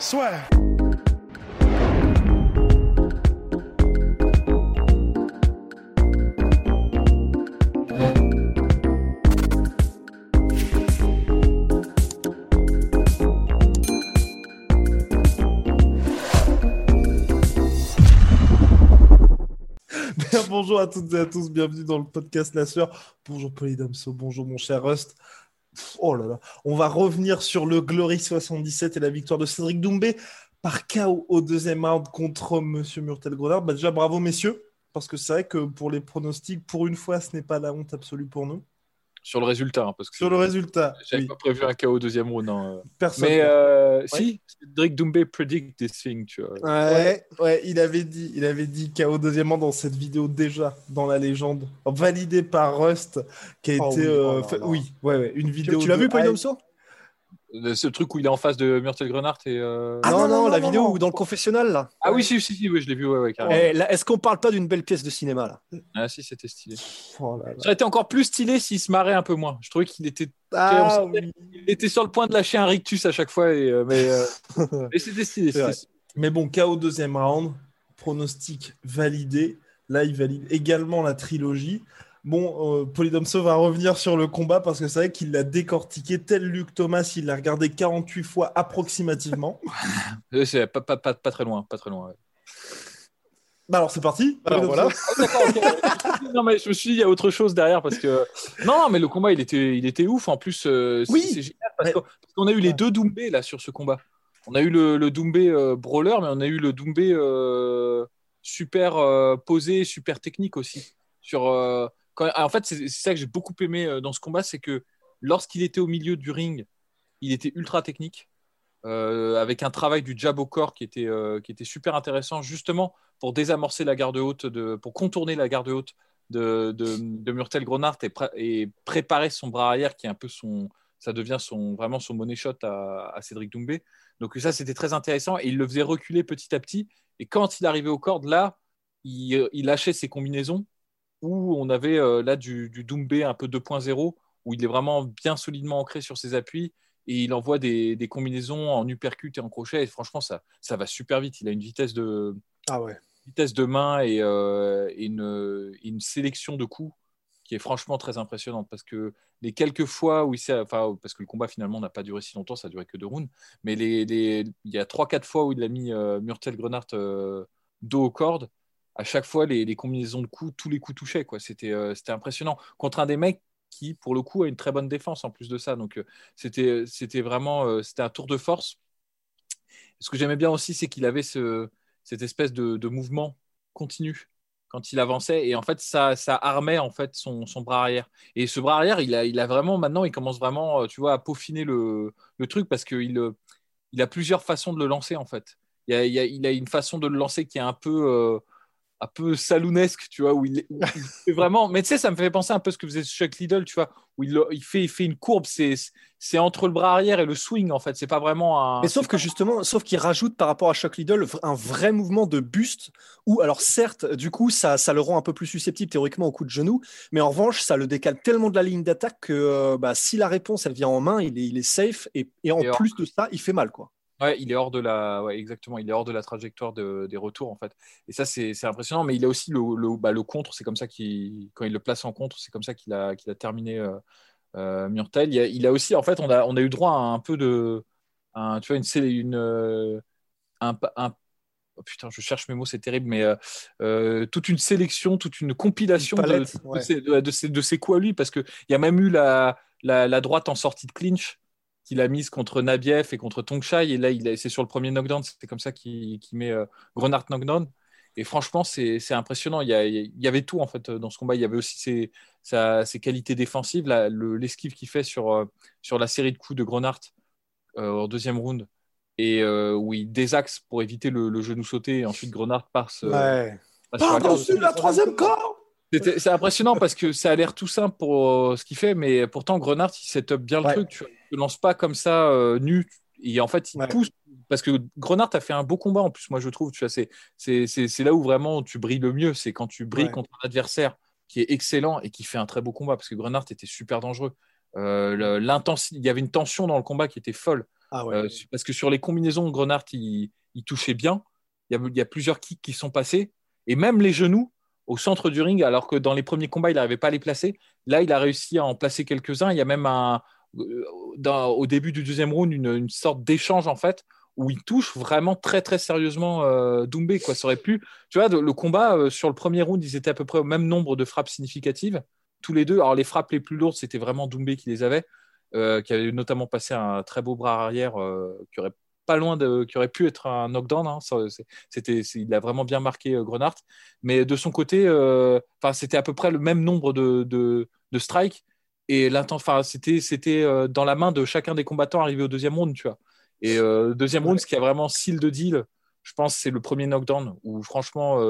Soit. bonjour à toutes et à tous, bienvenue dans le podcast La Sueur. Bonjour Polydamso, bonjour mon cher Rust. Oh là là, on va revenir sur le Glory 77 et la victoire de Cédric Doumbé par KO au deuxième round contre Monsieur Murtel Grenard. Bah déjà bravo messieurs, parce que c'est vrai que pour les pronostics, pour une fois, ce n'est pas la honte absolue pour nous. Sur le résultat, hein, parce que sur le résultat. J'avais pas prévu un KO au deuxième round. Non. Personne. Mais euh, si, Drake Doumbé predict this thing, tu vois. Ouais, ouais, il avait dit, il avait dit KO deuxième round dans cette vidéo déjà dans la légende, validée par Rust, qui a Oh été, oui, euh, oh oui, ouais, ouais, une vidéo. tu l'as vu, hype. Ce truc où il est en face de Myrtle Grenard et. euh, Ah, non, non, la non, vidéo non. où dans le confessionnal, là. Ah oui, si, si, si, oui, je l'ai vu, ouais, ouais, carrément. Eh, Est-ce qu'on parle pas d'une belle pièce de cinéma, là? Ah si, c'était stylé. Oh là là. Ça aurait été encore plus stylé s'il se marrait un peu moins. Je trouvais qu'il était, Ah, oui. il était sur le point de lâcher un rictus à chaque fois, et, euh, mais, euh, mais c'était stylé. Mais bon, KO deuxième round, pronostic validé. Là, il valide également la trilogie. Bon, euh, Polydomso va revenir sur le combat parce que c'est vrai qu'il l'a décortiqué tel Luc Thomas, il l'a regardé 48 fois approximativement. Euh, C'est pas, pas, pas, pas très loin, pas très loin. ouais. Bah alors c'est parti. Alors, Polydomso. voilà. Ah, non mais je me suis dit il y a autre chose derrière parce que non mais le combat il était il était ouf en plus euh, c'est- Oui. c'est génial parce Mais- qu'on a eu les deux Doumbé là sur ce combat on a eu le, le Doumbé euh, brawler mais on a eu le Doumbé super posé super technique aussi sur euh, quand- en fait c'est ça que j'ai beaucoup aimé euh, dans ce combat c'est que lorsqu'il était au milieu du ring il était ultra technique euh, avec un travail du jab au corps qui était, euh, qui était super intéressant, justement pour désamorcer la garde haute, pour contourner la garde haute de, de, Murtel Grenard et, pré- et préparer son bras arrière qui est un peu son. Ça devient son, vraiment son money shot à, à Cédric Doumbé. Donc, ça, c'était très intéressant et il le faisait reculer petit à petit. Et quand il arrivait aux cordes, là, il lâchait ses combinaisons où on avait euh, là du, du Doumbé un peu 2.0 où il est vraiment bien solidement ancré sur ses appuis et il envoie des, des combinaisons en uppercut et en crochet. Et franchement, ça, ça va super vite. Il a une vitesse de, Ah ouais. vitesse de main et, euh, et une, une sélection de coups qui est franchement très impressionnante parce que les quelques fois où il s'est, enfin, parce que le combat finalement n'a pas duré si longtemps, ça a duré que deux rounds, mais les, les- il y a trois, quatre fois où il a mis euh, Murtel Grenard euh, dos aux cordes. À chaque fois, les, combinaisons de coups, tous les coups touchaient. Euh, c'était impressionnant. Contre un des mecs qui, pour le coup, a une très bonne défense en plus de ça. Donc, euh, c'était, vraiment euh, un tour de force. Ce que j'aimais bien aussi, c'est qu'il avait ce, cette espèce de, mouvement continu quand il avançait et en fait ça, ça armait en fait son, son bras arrière et ce bras arrière il a, il a vraiment maintenant il commence vraiment tu vois à peaufiner le, le truc parce qu'il il a plusieurs façons de le lancer en fait il a, une façon de le lancer qui est un peu un peu salounesque tu vois où il, où il fait vraiment mais tu sais ça me fait penser un peu à ce que faisait Chuck Liddell tu vois où il, il fait, il fait une courbe c'est c'est entre le bras arrière et le swing en fait c'est pas vraiment un Mais sauf que justement, sauf qu'il rajoute par rapport à Chuck Liddell un vrai mouvement de buste où, alors certes, du coup, ça, ça le rend un peu plus susceptible théoriquement au coup de genou, mais en revanche, ça le décale tellement de la ligne d'attaque que euh, bah, si la réponse elle vient en main, il est, il est safe et, et en Et plus de ça, il fait mal quoi. Ouais, il est hors de la, ouais, exactement, il est hors de la trajectoire de- des retours en fait. Et ça, c'est impressionnant. Mais il a aussi le, le, bah, le contre. C'est comme ça qu'il, quand il le place en contre, c'est comme ça qu'il a, qu'il a terminé euh, euh, Murtel. Il a, il a aussi, en fait, on a, on a eu droit à un peu de, un, tu vois, une, une, euh, un, un- oh, putain, je cherche mes mots, c'est terrible, mais euh, toute une sélection, toute une compilation Une de, palette, de ouais. de, de ses- de ses coups à lui, parce qu'il y a même eu la, la, la droite en sortie de clinch qu'il a mise contre Nabiev et contre Tongchai, et là, il a- c'est sur le premier knockdown, c'est comme ça qu'il met euh, Grenard knockdown. Et franchement, c'est impressionnant. Il y, a- il y avait tout en fait dans ce combat. Il y avait aussi ses, sa- ses qualités défensives, le- l'esquive qu'il fait sur, euh, sur la série de coups de Grenard euh, au deuxième round et euh, où il désaxe pour éviter le, le genou sauté et ensuite Grenard passe, euh, Ouais. Par-dessus la troisième corde? C'est impressionnant parce que ça a l'air tout simple pour euh, ce qu'il fait, mais pourtant Grenard il set up bien le Ouais. truc. Tu ne lance pas comme ça euh, nu. Et en fait, il Ouais. pousse parce que Grenard a fait un beau combat en plus. Moi, je trouve. Tu c'est c'est c'est c'est là où vraiment tu brilles le mieux. C'est quand tu brilles Ouais. contre un adversaire qui est excellent et qui fait un très beau combat parce que Grenard était super dangereux. Euh, il y avait une tension dans le combat qui était folle. Ah. Euh, parce que sur les combinaisons, Grenard, il, il touchait bien. Il y, a, il y a plusieurs kicks qui sont passés. Et même les genoux au centre du ring, alors que dans les premiers combats, il n'arrivait pas à les placer. Là, il a réussi à en placer quelques-uns. Il y a même un, euh, au début du deuxième round une, sorte d'échange, en fait, où il touche vraiment très, très sérieusement euh, Doumbé. Quoi. Ça aurait pu... Tu vois, le combat, euh, sur le premier round, ils étaient à peu près au même nombre de frappes significatives. Tous les deux. Alors, les frappes les plus lourdes, c'était vraiment Doumbé qui les avait qui avait notamment passé un très beau bras arrière qui aurait pas loin de qui aurait pu être un knockdown hein. C'était il a vraiment bien marqué euh, Grenard mais de son côté euh, enfin c'était à peu près le même nombre de, de, strikes et enfin c'était c'était euh, dans la main de chacun des combattants arrivé au deuxième round tu vois et euh, deuxième round ce qui a vraiment seal de deal je pense c'est le premier knockdown où franchement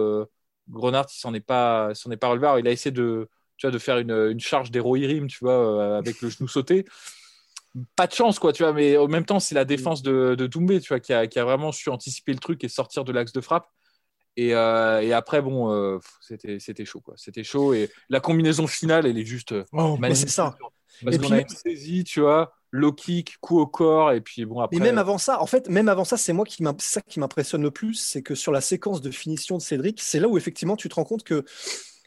Grenard il s'en est pas s'en est pas relevé il a essayé de tu vois, de faire une, charge d'héroïrim, tu vois, avec le genou sauté. Pas de chance, quoi, tu vois, mais en même temps, c'est la défense de, de Doumbé, tu vois, qui a, qui a vraiment su anticiper le truc et sortir de l'axe de frappe. Et, euh, et après, bon, euh, c'était c'était chaud, quoi. C'était chaud. Et la combinaison finale, elle est juste euh, Oh, Mais c'est ça. Parce Et qu'on a une saisie, tu vois, low kick, coup au corps, et puis bon, après. Mais même avant ça, en fait, même avant ça, c'est moi qui ça qui m'impressionne le plus, c'est que sur la séquence de finition de Cédric, c'est là où effectivement tu te rends compte que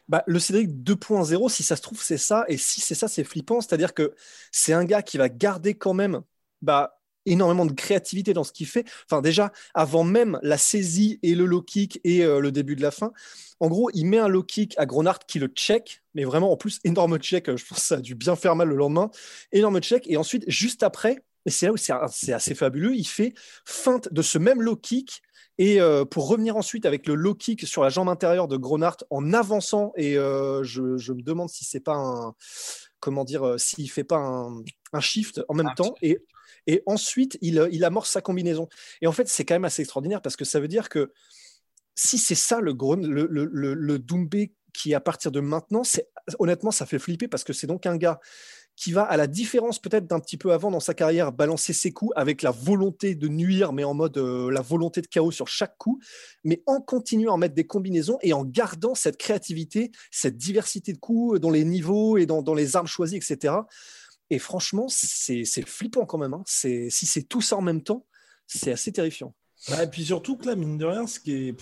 bah, le Cédric 2.0, si ça se trouve, c'est ça, et si c'est ça, c'est flippant. C'est-à-dire que c'est un gars qui va garder quand même bah, énormément de créativité dans ce qu'il fait. Enfin, déjà, avant même la saisie et le low kick et euh, le début de la fin, en gros, il met un low kick à Gronard qui le check, mais vraiment en plus, énorme check. euh, Je pense que ça a dû bien faire mal le lendemain. Énorme check. Et ensuite, juste après, et c'est là où c'est c'est assez fabuleux, il fait feinte de ce même low kick. Et euh, pour revenir ensuite avec le low kick sur la jambe intérieure de Gronart en avançant, et euh, je, je me demande si c'est pas un. Comment dire, euh, s'il fait pas un, un shift en même Un temps. Et, et ensuite, il, il amorce sa combinaison. Et en fait, c'est quand même assez extraordinaire parce que ça veut dire que si c'est ça le, le, le, le, le Doumbé qui, à partir de maintenant, c'est honnêtement, ça fait flipper parce que c'est donc un gars qui va, à la différence peut-être d'un petit peu avant dans sa carrière, balancer ses coups avec la volonté de nuire, mais en mode euh, la volonté de chaos sur chaque coup, mais en continuant à mettre des combinaisons et en gardant cette créativité, cette diversité de coups dans les niveaux et dans, les armes choisies, etc. Et franchement, c'est flippant quand même. hein. Si c'est tout ça en même temps, c'est assez terrifiant. Bah, et puis surtout que là, mine de rien, ce qui est.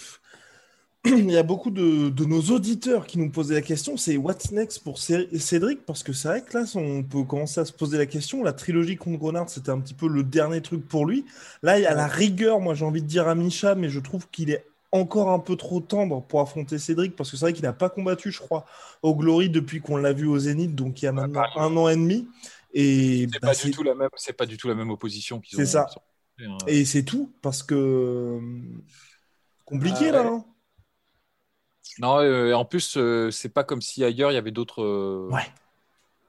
Il y a beaucoup de, de nos auditeurs qui nous posaient la question, c'est what's next pour Cé- Cédric? Parce que c'est vrai que là, on peut commencer à se poser la question. La trilogie contre Grenard, c'était un petit peu le dernier truc pour lui. Là, il y a la rigueur, moi j'ai envie de dire à Micha, mais je trouve qu'il est encore un peu trop tendre pour affronter Cédric, parce que c'est vrai qu'il n'a pas combattu, je crois, au Glory depuis qu'on l'a vu au Zénith, donc il y a maintenant pareil. un an et demi. Et C'est bah, pas, c'est- du tout la même- c'est pas du tout la même opposition qu'ils C'est ont. ça. fait, hein. Et c'est tout, parce que. euh, Compliqué Ah là. ouais. hein. Non, euh, en plus, euh, c'est pas comme si ailleurs il y avait d'autres. euh, Ouais.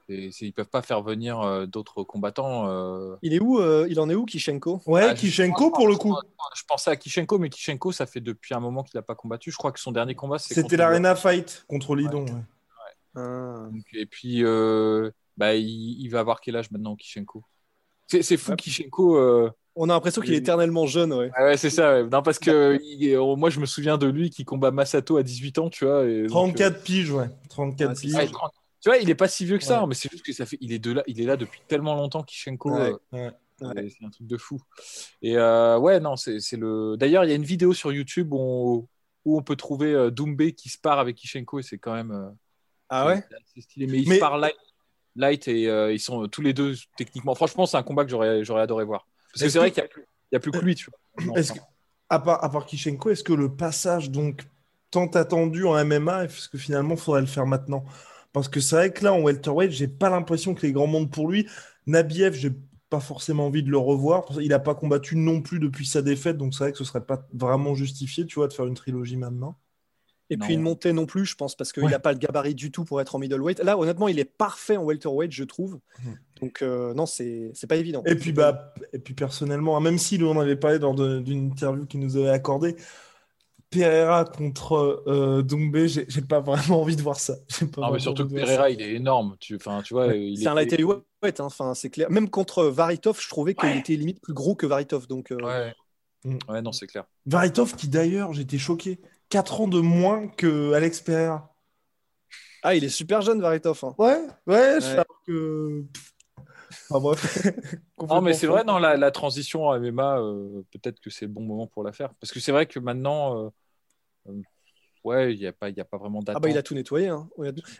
et c'est- ils peuvent pas faire venir euh, d'autres combattants. euh. Il est où euh, Il en est où, Kishenko? Ouais, Ah, je- Kishenko pour le coup. Je pensais à Kishenko, mais Kishenko, ça fait depuis un moment qu'il n'a pas combattu. Je crois que son dernier combat, c'est C'était contre l'Arena Fight contre Lidon. ouais. Ah. Donc, Et puis, euh, bah, il, il va avoir quel âge maintenant, Kishenko? C'est c'est fou, Ouais. Kishenko. euh, On a l'impression qu'il est éternellement jeune, ouais. ah ouais, c'est ça. ouais. Non, parce que il- euh, moi, je me souviens de lui qui combat Masato à 18 ans, tu vois. et donc, 34 piges, ouais. 34 Ouais, c'est piges. euh, ouais, 30. Tu vois, il est pas si vieux que ça, hein, mais c'est juste que ça fait. Il est, de là, il est là depuis tellement longtemps, Kishenko. Ouais. euh. C'est un truc de fou. Et euh, ouais, non, c'est le. D'ailleurs, il y a une vidéo sur YouTube où on, où on peut trouver euh, Doumbé qui se part avec Kishenko et c'est quand même. euh, Ah ouais? c'est stylé. Mais ils Mais- se partent light, light et euh, ils sont tous les deux techniquement. Franchement, c'est un combat que j'aurais j'aurais adoré voir. Parce que Est-ce c'est vrai que- qu'il n'y a, plus- il y a plus que lui, tu vois. Est-ce que, à part, à part Kishenko, est-ce que le passage donc tant attendu en MMA, est-ce que finalement faudrait le faire maintenant? Parce que c'est vrai que là en welterweight, j'ai pas l'impression que les grands mondes pour lui. Nabiev, j'ai pas forcément envie de le revoir. Il n'a pas combattu non plus depuis sa défaite, donc c'est vrai que ce serait pas vraiment justifié, tu vois, de faire une trilogie maintenant. Et Non. puis une montée non plus, je pense, parce qu'il Ouais. n'a pas le gabarit du tout pour être en middleweight. Là, honnêtement, il est parfait en welterweight, je trouve. Mhm. Donc euh, non, c'est c'est pas évident. Et puis, bah, et puis personnellement, hein, même si nous on avait parlé lors de- d'une interview qu'il nous avait accordée, Pereira contre euh, Doumbé, j'ai pas vraiment envie de voir ça. Pas Non, mais surtout que Pereira, il est énorme. Tu, enfin, tu vois, c'est un était- lightweight, hein, enfin c'est clair. Même contre Varitov, je trouvais qu'il était limite plus gros que Varitov. Donc euh, Ouais. Mm. ouais, non, c'est clair. Varitov, qui d'ailleurs, j'étais choqué, 4 ans de moins que Alex Pereira. ah, il est super jeune Varitov. hein. Ouais, ouais, je que. Enfin bref. Non, mais c'est vrai, dans la, la transition à MMA, euh, peut-être que c'est le bon moment pour la faire. Parce que c'est vrai que maintenant, euh, euh, ouais, il n'y a, pas- il y a pas vraiment Ah d'attente. bah il a tout nettoyé. hein.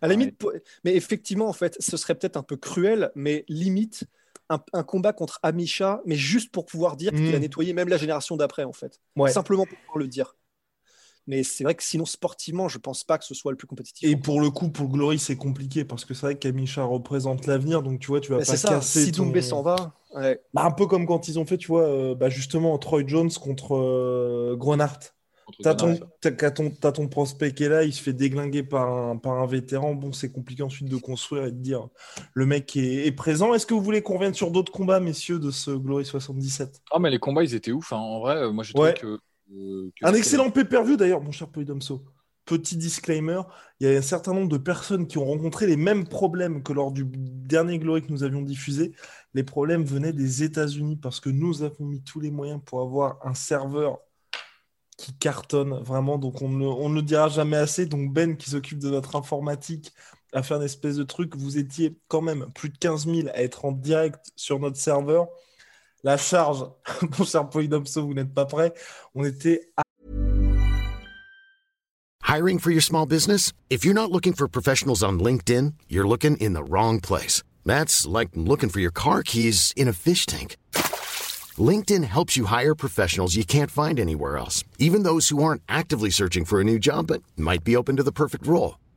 À la limite, mais effectivement, en fait, ce serait peut-être un peu cruel, mais limite un, un combat contre Amisha, mais juste pour pouvoir dire qu'il a nettoyé même la génération d'après, en fait. Ouais. Simplement pour pouvoir le dire. Mais c'est vrai que sinon, sportivement, je pense pas que ce soit le plus compétitif. Et pour le coup, pour Glory, c'est compliqué parce que c'est vrai qu'Amisha représente l'avenir, donc tu vois, tu vas Mais pas ça, casser si ton- Doumbé s'en va, ouais. Bah, un peu comme quand ils ont fait, tu vois, euh, bah, justement, Troy Jones contre euh, Grenard. T'as ton, ton, prospect qui est là, il se fait déglinguer par un, par un vétéran. Bon, c'est compliqué ensuite de construire et de dire le mec est, est présent. Est-ce que vous voulez qu'on revienne sur d'autres combats, messieurs, de ce Glory 77 Ah, mais les combats, ils étaient ouf. hein. En vrai, euh, moi, j'ai Ouais. trouvé que. Euh, Un excellent pay-per-view d'ailleurs, mon cher Polydomso. Petit disclaimer, il y a un certain nombre de personnes qui ont rencontré les mêmes problèmes que lors du dernier Glory que nous avions diffusé. Les problèmes venaient des États-Unis parce que nous avons mis tous les moyens pour avoir un serveur qui cartonne vraiment. Donc on ne, on ne le dira jamais assez. Donc Ben qui s'occupe de notre informatique a fait un espèce de truc. Vous étiez quand même plus de 15 000 à être en direct sur notre serveur. La charge, mon cher Polydomso, vous n'êtes pas prêt. On était Hiring for your small business? If you're not looking for professionals on LinkedIn, you're looking in the wrong place. That's like looking for your car keys in a fish tank. LinkedIn helps you hire professionals you can't find anywhere else, even those who aren't actively searching for a new job but might be open to the perfect role.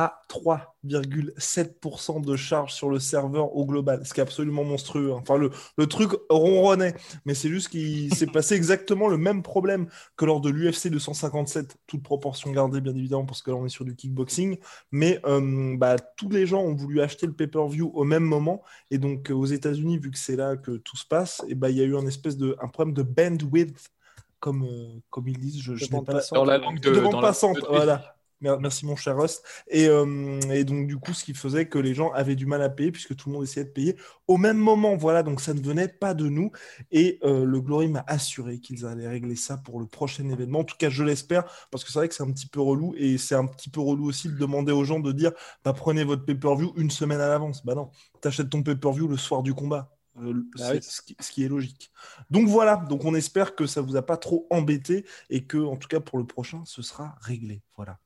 À 3,7% de charge sur le serveur au global, ce qui est absolument monstrueux. hein. Enfin, le, le truc ronronnait, mais c'est juste qu'il s'est passé exactement le même problème que lors de l'UFC 257, toute proportion gardée bien évidemment, parce que là on est sur du kickboxing, mais euh, bah, tous les gens ont voulu acheter le pay-per-view au même moment, et donc euh, aux États-Unis, vu que c'est là que tout se passe, et bah, il y a eu un espèce de un problème de bandwidth, comme, euh, comme ils disent, je, je n'ai bande pas la- passante. Dans la langue de. de voilà. Mer- Merci mon cher Rust. Et, euh, et donc du coup, ce qui faisait que les gens avaient du mal à payer puisque tout le monde essayait de payer au même moment. Voilà, donc ça ne venait pas de nous. Et euh, le Glory m'a assuré qu'ils allaient régler ça pour le prochain événement. En tout cas, je l'espère parce que c'est vrai que c'est un petit peu relou et c'est un petit peu relou aussi de demander aux gens de dire bah, prenez votre pay-per-view une semaine à l'avance. Bah non, t'achètes ton pay-per-view le soir du combat. Euh, Bah oui. ce, qui, ce qui est logique. Donc voilà, donc on espère que ça vous a pas trop embêté et que en tout cas pour le prochain, ce sera réglé. Voilà.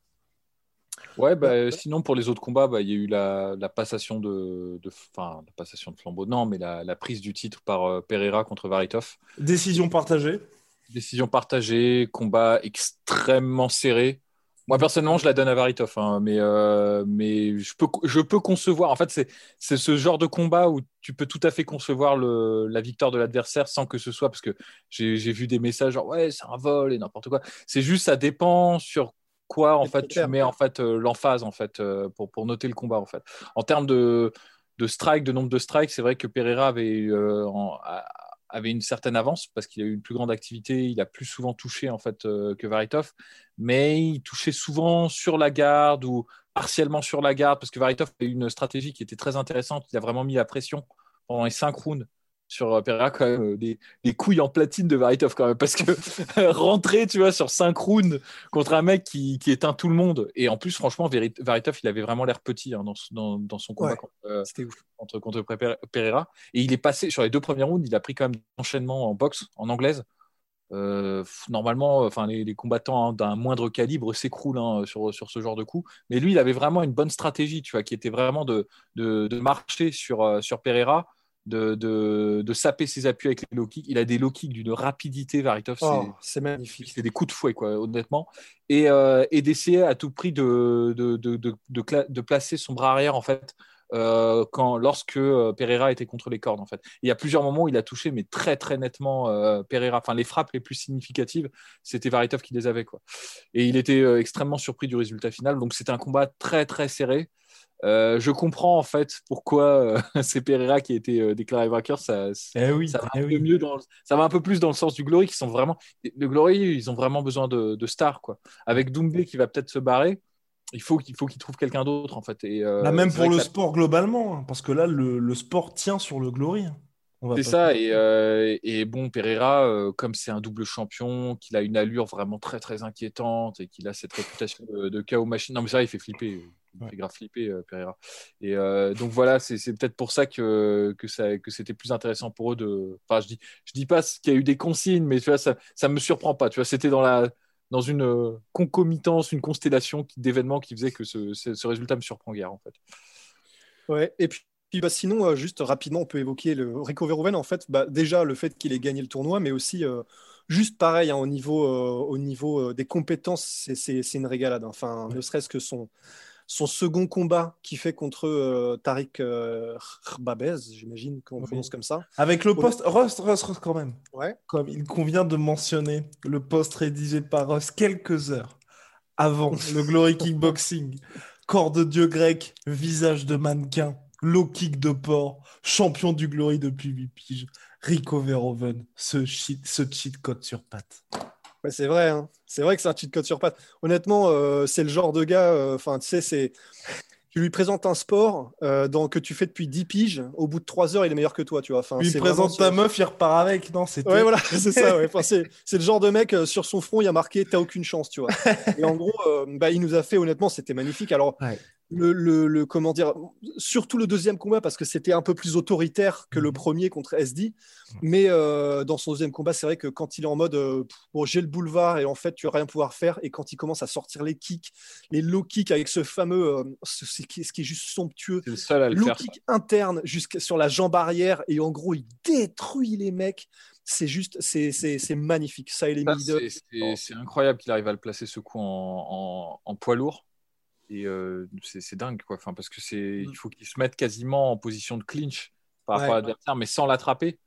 Ouais, bah, sinon pour les autres combats, bah, il y a eu la, la passation de, de, la passation de flambeau, non, mais la, la prise du titre par euh, Pereira contre Varitov. Décision partagée. Décision partagée, combat extrêmement serré. Moi personnellement, je la donne à Varitov, hein, mais euh, mais je peux je peux concevoir. En fait, c'est c'est ce genre de combat où tu peux tout à fait concevoir le, la victoire de l'adversaire sans que ce soit parce que j'ai j'ai vu des messages genre ouais c'est un vol et n'importe quoi. C'est juste ça dépend sur quoi en fait tu mets en fait euh, l'emphase en fait euh, pour pour noter le combat en fait. En termes de de strike, de nombre de strikes, c'est vrai que Pereira avait euh, en- a- avait une certaine avance parce qu'il a eu une plus grande activité, il a plus souvent touché en fait euh, que Varitov, mais il touchait souvent sur la garde ou partiellement sur la garde parce que Varitov a eu une stratégie qui était très intéressante, il a vraiment mis la pression pendant les cinq rounds sur euh, Pereira quand même euh, des, des couilles en platine de Varitov quand même parce que rentrer tu vois sur cinq rounds contre un mec qui, qui éteint tout le monde et en plus franchement Varitov il avait vraiment l'air petit hein, dans, dans, dans son combat Ouais. contre, euh, contre, contre Pe- Pereira. Et il est passé sur les deux premiers rounds, il a pris quand même enchaînement en boxe, en anglaise. Euh, normalement, enfin, les, les combattants hein, d'un moindre calibre s'écroulent hein, sur, sur ce genre de coup. Mais lui, il avait vraiment une bonne stratégie, tu vois, qui était vraiment de, de, de marcher sur, euh, sur Pereira, de, de, de saper ses appuis avec les low kicks. Il a des low kicks d'une rapidité, Varitov. c'est- Oh, c'est magnifique. c'est des coups de fouet, quoi, honnêtement. Et, euh, et d'essayer à tout prix de, de placer son bras arrière, en fait, euh, quand, lorsque euh, Pereira était contre les cordes. En fait. il y a plusieurs moments où il a touché, mais très très nettement euh, Pereira. Enfin, les frappes les plus significatives, c'était Varitov qui les avait. Quoi. Et il était extrêmement surpris du résultat final. Donc c'était un combat très très serré. je comprends en fait pourquoi c'est Pereira qui a été déclaré vainqueur. Ça, eh oui, ça, va eh un peu mieux dans, ça va un peu plus dans le sens du Glory qui sont vraiment. Le Glory, ils ont vraiment besoin de, de stars. Quoi. Avec Doumbé qui va peut-être se barrer, il faut qu'il faut qu'il trouve quelqu'un d'autre en fait. Et, euh, Bah, même pour le ça- sport globalement, hein, parce que là, le, le sport tient sur le glory. hein. C'est ça, et, euh, et bon, Pereira, euh, comme c'est un double champion, qu'il a une allure vraiment très très inquiétante et qu'il a cette réputation de, de chaos machine. Non, mais vrai, il fait flipper, il Ouais. fait grave flipper, euh, Pereira. Et euh, donc voilà, c'est c'est peut-être pour ça que, que, ça, que c'était plus intéressant pour eux de. Enfin, je dis, je dis pas qu'il y a eu des consignes, mais tu vois, ça, ça me surprend pas. Tu vois, c'était dans la dans une euh, concomitance, une constellation d'événements qui faisait que ce, ce, ce résultat me surprend guère en fait. Ouais, et puis puis, bah, sinon, euh, juste rapidement, on peut évoquer le Rico Verhoeven. En fait, bah, déjà le fait qu'il ait gagné le tournoi, mais aussi euh, juste pareil hein, au niveau, euh, au niveau des compétences, c'est une régalade. hein. Enfin, ne serait-ce que son, son second combat qu'il fait contre euh, Tariq euh, Babez, j'imagine qu'on Oui. prononce comme ça. Avec le post, Rust, Rust, Rust quand même. Ouais. Comme il convient de mentionner le post rédigé par Rust quelques heures avant le Glory Kickboxing. Corps de dieu grec, visage de mannequin, low kick de porc, champion du Glory depuis 8 piges. Rico Verhoeven, ce cheat, ce cheat code sur patte. Ouais, c'est vrai, hein. c'est vrai que c'est un cheat code sur patte. Honnêtement, euh, c'est le genre de gars, euh, enfin, tu sais, c'est. Tu lui présentes un sport euh, dans- que tu fais depuis 10 piges, au bout de 3 heures, il est meilleur que toi, tu vois. Enfin, Lui c'est présente ta meuf, il repart avec. Non, c'était. Ouais, voilà, c'est ça. ouais. Enfin, c'est, c'est le genre de mec, sur son front, il y a marqué T'as aucune chance, tu vois. Et en gros, bah, il nous a fait, honnêtement, c'était magnifique. Alors, Ouais. Le, le- le- comment dire, surtout le deuxième combat, parce que c'était un peu plus autoritaire que le Mhm. premier contre SD. Mais euh, dans son deuxième combat, c'est vrai que quand il est en mode euh, Bon, j'ai le boulevard et en fait, tu vas rien pouvoir faire, et quand il commence à sortir les kicks, les low kicks avec ce fameux, euh, ce, ce qui, est juste somptueux, le seul à le low faire. kick interne jusqu'à sur la jambe arrière et en gros il détruit les mecs c'est juste c'est magnifique ça et les c'est- incroyable qu'il arrive à le placer ce coup en, en- en poids lourd. Et euh, c'est dingue, quoi. Enfin, parce que c'est, il faut qu'il se mette quasiment en position de clinch par rapport Ouais. à l'adversaire, mais sans l'attraper.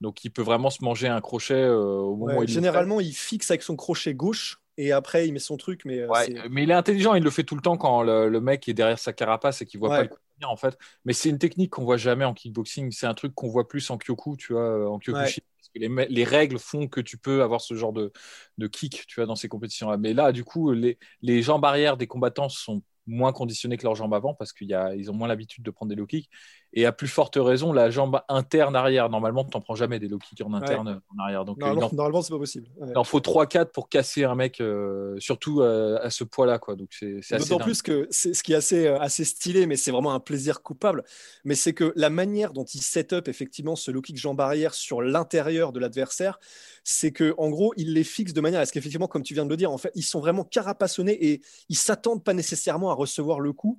Donc, il peut vraiment se manger un crochet euh, au moment Ouais, où il le généralement il fixe avec son crochet gauche et après il met son truc mais euh, Ouais, mais il est intelligent, il le fait tout le temps quand le, le mec est derrière sa carapace et qu'il voit Ouais. pas le coup venir, en fait. Mais c'est une technique qu'on voit jamais en kickboxing. C'est un truc qu'on voit plus en kyoku, tu vois, en kyokushin. Parce que les règles font que tu peux avoir ce genre de, de kick, tu vois, dans ces compétitions-là. Mais là, du coup, les, les jambes arrière des combattants sont moins conditionnés que leurs jambes avant parce qu'ils ont moins l'habitude de prendre des low kicks. Et à plus forte raison, la jambe interne arrière, normalement, tu n'en prends jamais des low kicks en interne en arrière. Donc, euh, normalement, en normalement, c'est pas possible Ouais. il en faut 3-4 pour casser un mec, euh, surtout euh, à ce poids-là. Quoi. Donc c'est c'est assez D'autant plus que c'est ce qui est assez, euh, assez stylé, mais c'est vraiment un plaisir coupable. Mais c'est que la manière dont il set up effectivement ce low kick jambe arrière sur l'intérieur de l'adversaire, c'est que en gros, il les fixe de manière à ce qu'effectivement, comme tu viens de le dire, en fait, ils sont vraiment carapassonnés et ils s'attendent pas nécessairement à recevoir le coup.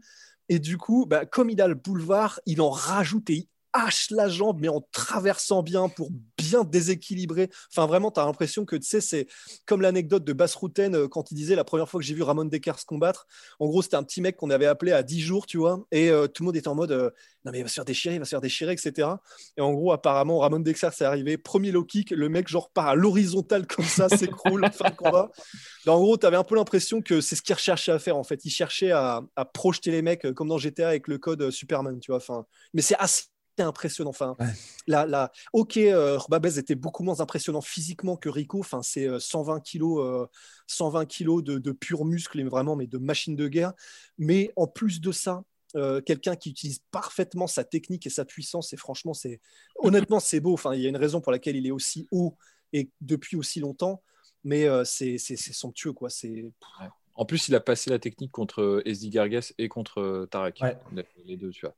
Et du coup, bah, comme il a le boulevard, il en rajoute et il hache la jambe, mais en traversant bien pour bien déséquilibrer. Enfin, vraiment, tu as l'impression que, tu sais, c'est comme l'anecdote de Bass Routen euh, quand il disait la première fois que j'ai vu Ramon Dekers se combattre. En gros, c'était un petit mec qu'on avait appelé à 10 jours, tu vois, et euh, tout le monde était en mode euh, non, mais il va se faire déchirer, il va se faire déchirer, etc. Et en gros, apparemment, Ramon Dekers c'est arrivé, premier low kick, le mec, genre, part à l'horizontale comme ça, s'écroule, fin de combat. Et en gros, tu avais un peu l'impression que c'est ce qu'il recherchait à faire, en fait. Il cherchait à, à projeter les mecs comme dans GTA avec le code Superman, tu vois. Enfin, mais c'est assez impressionnant. Enfin, Ouais. la, la... Ok, euh, Babez était beaucoup moins impressionnant physiquement que Rico. Enfin, c'est euh, 120 kilos, euh, 120 kilos de, de pur muscle, et vraiment, mais de machine de guerre. Mais en plus de ça, euh, quelqu'un qui utilise parfaitement sa technique et sa puissance, et franchement, c'est honnêtement, c'est beau. Enfin, il y a une raison pour laquelle il est aussi haut et depuis aussi longtemps. Mais euh, c'est somptueux, quoi. C'est En plus, il a passé la technique contre SD Gargas et contre euh, Tarek. Ouais. Les- deux, tu vois.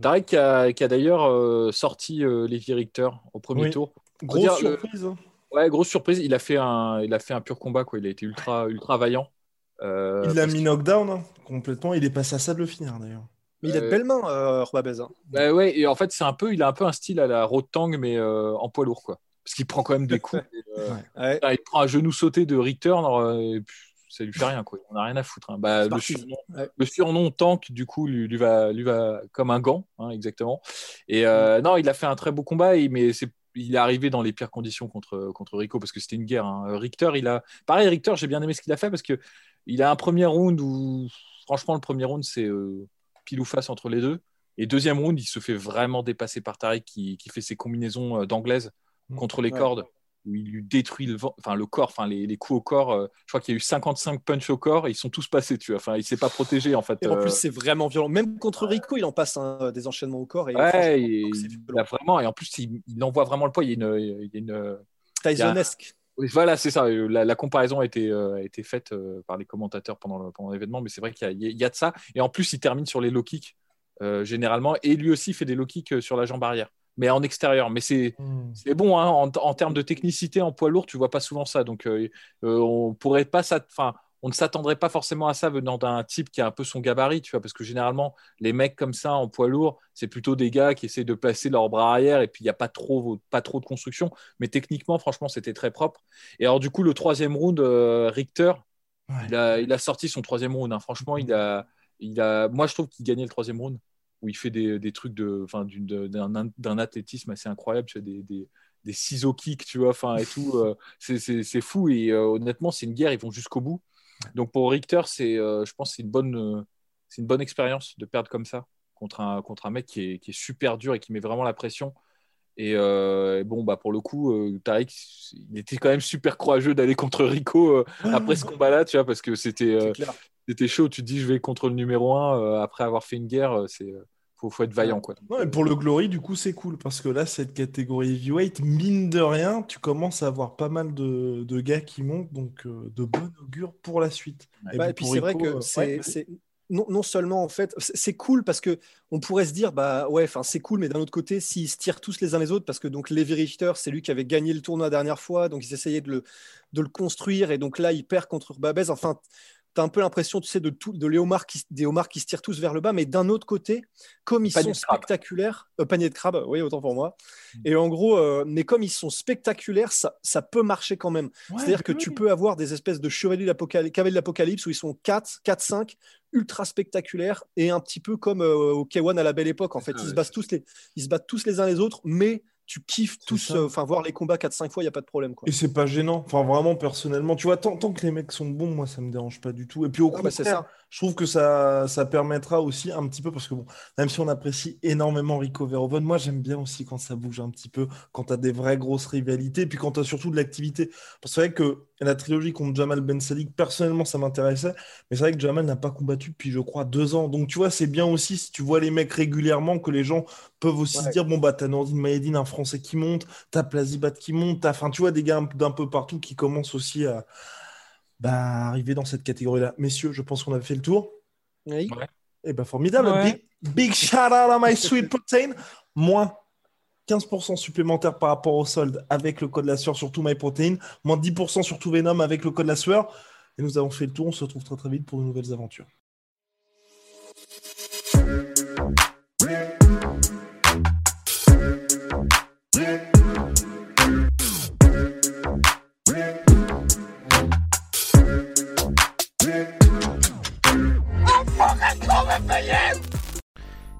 Tarek qui a, qui a d'ailleurs euh, sorti euh, Levi Richter au premier Oui. tour. Grosse dire, surprise. hein. Ouais, grosse surprise. Il a fait un, il a fait un pur combat. Quoi. Il a été ultra, ultra vaillant. Euh, Il l'a mis knockdown hein, complètement. Il est passé à ça de le finir d'ailleurs. Mais il a de Euh, belles mains, euh, Babez. hein. Bah ouais, et en fait, c'est un peu, il a un peu un style à la Rotang, mais euh, en poids lourd, quoi. Parce qu'il prend quand même des coups. et, euh, Ouais. Ouais. il prend un genou sauté de Richter. euh, et puis, ça lui fait rien, quoi. On n'a rien à foutre. hein. Bah, le, surnom, Ouais. le surnom Tank, du coup, lui, lui va, lui va comme un gant, hein, exactement. Et euh, non, il a fait un très beau combat, mais c'est il est arrivé dans les pires conditions contre, contre Rico parce que c'était une guerre. hein. Richter, il a. Pareil, Richter, j'ai bien aimé ce qu'il a fait parce que il a un premier round où, franchement, le premier round, c'est euh, pile ou face entre les deux. Et deuxième round, il se fait vraiment dépasser par Tariq qui, qui fait ses combinaisons euh, d'anglaise Mm. contre les Ouais. cordes où il lui détruit le, vent- enfin, le corps, enfin, les, les coups au corps. euh, je crois qu'il y a eu 55 punch au corps et ils sont tous passés, tu vois. Enfin, il s'est pas protégé en fait. Et en euh, plus, c'est vraiment violent. Même contre Rico, il en passe hein, des enchaînements au corps. Et ouais, et il a vraiment, et en plus, il, il envoie vraiment le poids. Il y a une, il y a une, Tysonesque. Oui, voilà, c'est ça. Euh, La, la comparaison a été, euh, a été faite euh, par les commentateurs pendant l'événement, mais c'est vrai qu'il y, a- il y a de ça. Et en plus, il termine sur les low kicks euh, généralement, et lui aussi fait des low kicks euh, sur la jambe arrière, mais en extérieur. Mais c'est c'est bon hein, en, en termes de technicité en poids lourd, tu vois pas souvent ça. Donc, euh, euh, on pourrait pas enfin, on ne s'attendrait pas forcément à ça venant d'un type qui a un peu son gabarit, tu vois, parce que généralement, les mecs comme ça en poids lourd, c'est plutôt des gars qui essaient de placer leurs bras arrière et puis il n'y a pas trop, pas trop de construction. Mais techniquement, franchement, c'était très propre. Et alors, du coup, le troisième round, euh, Richter, Ouais. il, a, il a sorti son troisième round. hein. Franchement, il a, il a, moi, je trouve qu'il gagnait le troisième round où il fait des, trucs d'un, d'un athlétisme assez incroyable, tu des, des, ciseaux kicks, tu vois, enfin, et tout. euh, c'est, fou. Et euh, honnêtement, c'est une guerre, ils vont jusqu'au bout. Donc pour Richter, c'est, euh, je pense c'est une bonne, c'est une bonne expérience de perdre comme ça contre un, contre un mec qui est, qui est super dur et qui met vraiment la pression. Et, bon, bah pour le coup, euh, Tariq, il était quand même super courageux d'aller contre Rico après ce combat-là, tu vois, parce que c'était, euh, c'était chaud. Tu te dis, je vais contre le numéro 1 après avoir fait une guerre, euh, c'est, euh, faut, faut être vaillant, quoi. Non, pour le Glory, du coup, c'est cool parce que là, cette catégorie heavyweight, mine de rien, tu commences à avoir pas mal de, de gars qui montent, donc euh, de bon augure pour la suite. Bah, et puis c'est vrai que euh, c'est ouais, non, non seulement en fait c'est cool parce que on pourrait se dire bah ouais enfin c'est cool mais d'un autre côté s'ils se tirent tous les uns les autres parce que donc Levi Richter c'est lui qui avait gagné le tournoi la dernière fois donc ils essayaient de le de le construire et donc là il perd contre Babez enfin T'as un peu l'impression, tu sais, de, tout, de Léomar qui, des homards qui se tirent tous vers le bas, mais d'un autre côté, comme ils Panier sont spectaculaires, euh, panier de crabe, oui, autant pour moi. Mm. Et en gros, euh, mais comme ils sont spectaculaires, ça, ça peut marcher quand même. Ouais, C'est-à-dire que tu peux avoir des espèces de chevaliers de l'Apocalypse où ils sont 4, 4, 5, ultra spectaculaires et un petit peu comme euh, au K1 à la belle époque. En fait, ça, ils, se ouais. battent tous les, ils se battent tous les uns les autres, mais tu kiffes tous, enfin, voir les combats 4-5 fois, il n'y a pas de problème. Quoi. Et c'est pas gênant. Enfin, vraiment, personnellement, tu vois, tant, tant que les mecs sont bons, moi, ça me dérange pas du tout. Et puis, au Ah, bah, c'est contraire, ça. Je trouve que ça, ça permettra aussi un petit peu, parce que bon, même si on apprécie énormément Rico Verhoeven, moi, j'aime bien aussi quand ça bouge un petit peu, quand tu as des vraies grosses rivalités, et puis quand tu as surtout de l'activité. Parce que c'est vrai que la trilogie contre Jamal Ben Salik, personnellement, ça m'intéressait, mais c'est vrai que Jamal n'a pas combattu depuis, je crois, deux ans. Donc, tu vois, c'est bien aussi si tu vois les mecs régulièrement que les gens peuvent aussi se Ouais. dire bon, bah, t'as Nordine Maedine, un Français qui monte, t'as Plazibat qui monte, t'as, enfin, tu vois, des gars un- d'un peu partout qui commencent aussi à bah, arriver dans cette catégorie-là. Messieurs, je pense qu'on a fait le tour. Oui. Eh ben, formidable. Ouais. Big, big shout out à My Sweet Protein. Moins 15% supplémentaire par rapport au solde avec le code la sueur sur tout My Protein. Moins 10% sur tout Venom avec le code la sueur. Et nous avons fait le tour. On se retrouve très très vite pour de nouvelles aventures.